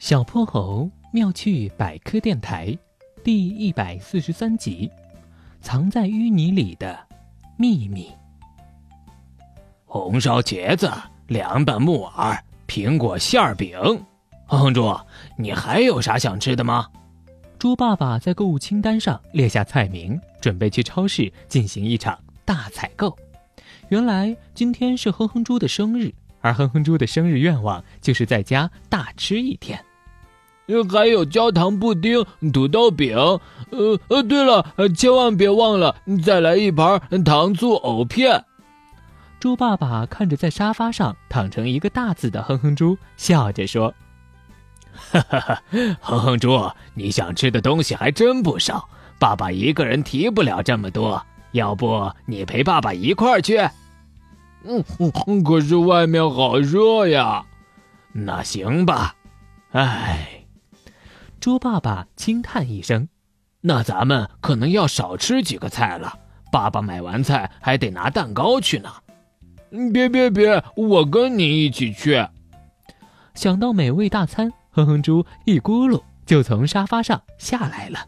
小泼猴妙趣百科电台，第一百四十三集：藏在淤泥里的秘密。红烧茄子、凉拌木耳、苹果馅儿饼。哼哼猪，你还有啥想吃的吗？猪爸爸在购物清单上列下菜名，准备去超市进行一场大采购。原来今天是哼哼猪的生日，而哼哼猪的生日愿望就是在家大吃一天。还有焦糖布丁、土豆饼，呃呃，对了，千万别忘了再来一盘糖醋藕片。猪爸爸看着在沙发上躺成一个大字的哼哼猪，笑着说：“哈哈哈，哼哼猪，你想吃的东西还真不少，爸爸一个人提不了这么多，要不你陪爸爸一块儿去？”“嗯嗯，可是外面好热呀。”“那行吧。”唉。猪爸爸轻叹一声：“那咱们可能要少吃几个菜了。爸爸买完菜还得拿蛋糕去呢。”“别别别，我跟你一起去。”想到美味大餐，哼哼猪一咕噜就从沙发上下来了。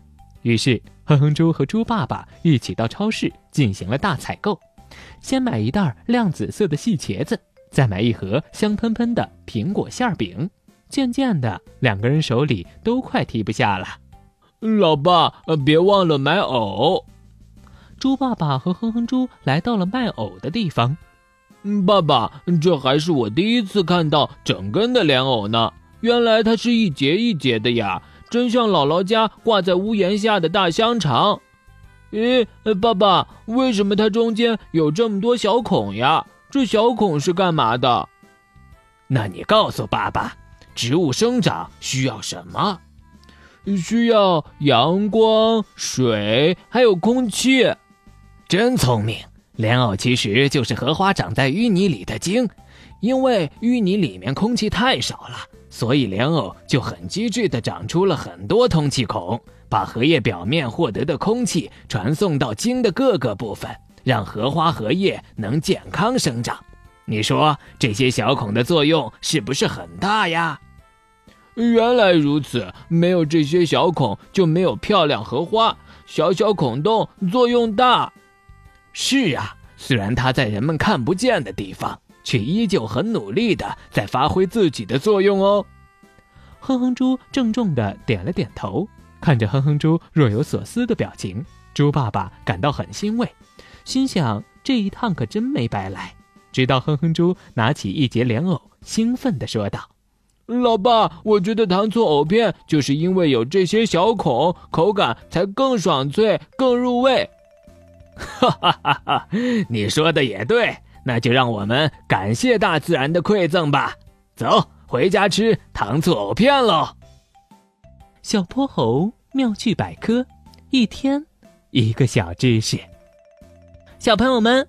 于是，哼哼猪和猪爸爸一起到超市进行了大采购，先买一袋亮紫色的细茄子，再买一盒香喷喷的苹果馅饼。渐渐的，两个人手里都快提不下了。老爸，别忘了买藕。猪爸爸和哼哼猪来到了卖藕的地方。爸爸，这还是我第一次看到整根的莲藕呢。原来它是一节一节的呀，真像姥姥家挂在屋檐下的大香肠。咦，爸爸，为什么它中间有这么多小孔呀？这小孔是干嘛的？那你告诉爸爸。植物生长需要什么？需要阳光、水，还有空气。真聪明！莲藕其实就是荷花长在淤泥里的茎，因为淤泥里面空气太少了，所以莲藕就很机智地长出了很多通气孔，把荷叶表面获得的空气传送到茎的各个部分，让荷花荷叶能健康生长。你说这些小孔的作用是不是很大呀？原来如此，没有这些小孔就没有漂亮荷花。小小孔洞作用大。是啊，虽然它在人们看不见的地方，却依旧很努力的在发挥自己的作用哦。哼哼猪郑重的点了点头，看着哼哼猪若有所思的表情，猪爸爸感到很欣慰，心想这一趟可真没白来。直到哼哼猪拿起一节莲藕，兴奋地说道：“老爸，我觉得糖醋藕片就是因为有这些小孔，口感才更爽脆、更入味。”哈哈哈哈！你说的也对，那就让我们感谢大自然的馈赠吧。走，回家吃糖醋藕片喽。小泼猴妙趣百科，一天一个小知识。小朋友们。